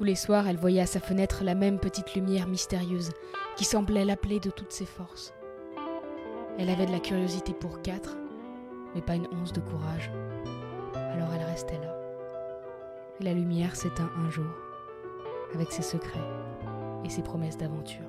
Tous les soirs, elle voyait à sa fenêtre la même petite lumière mystérieuse qui semblait l'appeler de toutes ses forces. Elle avait de la curiosité pour quatre, mais pas une once de courage. Alors elle restait là. Et la lumière s'éteint un jour, avec ses secrets et ses promesses d'aventure.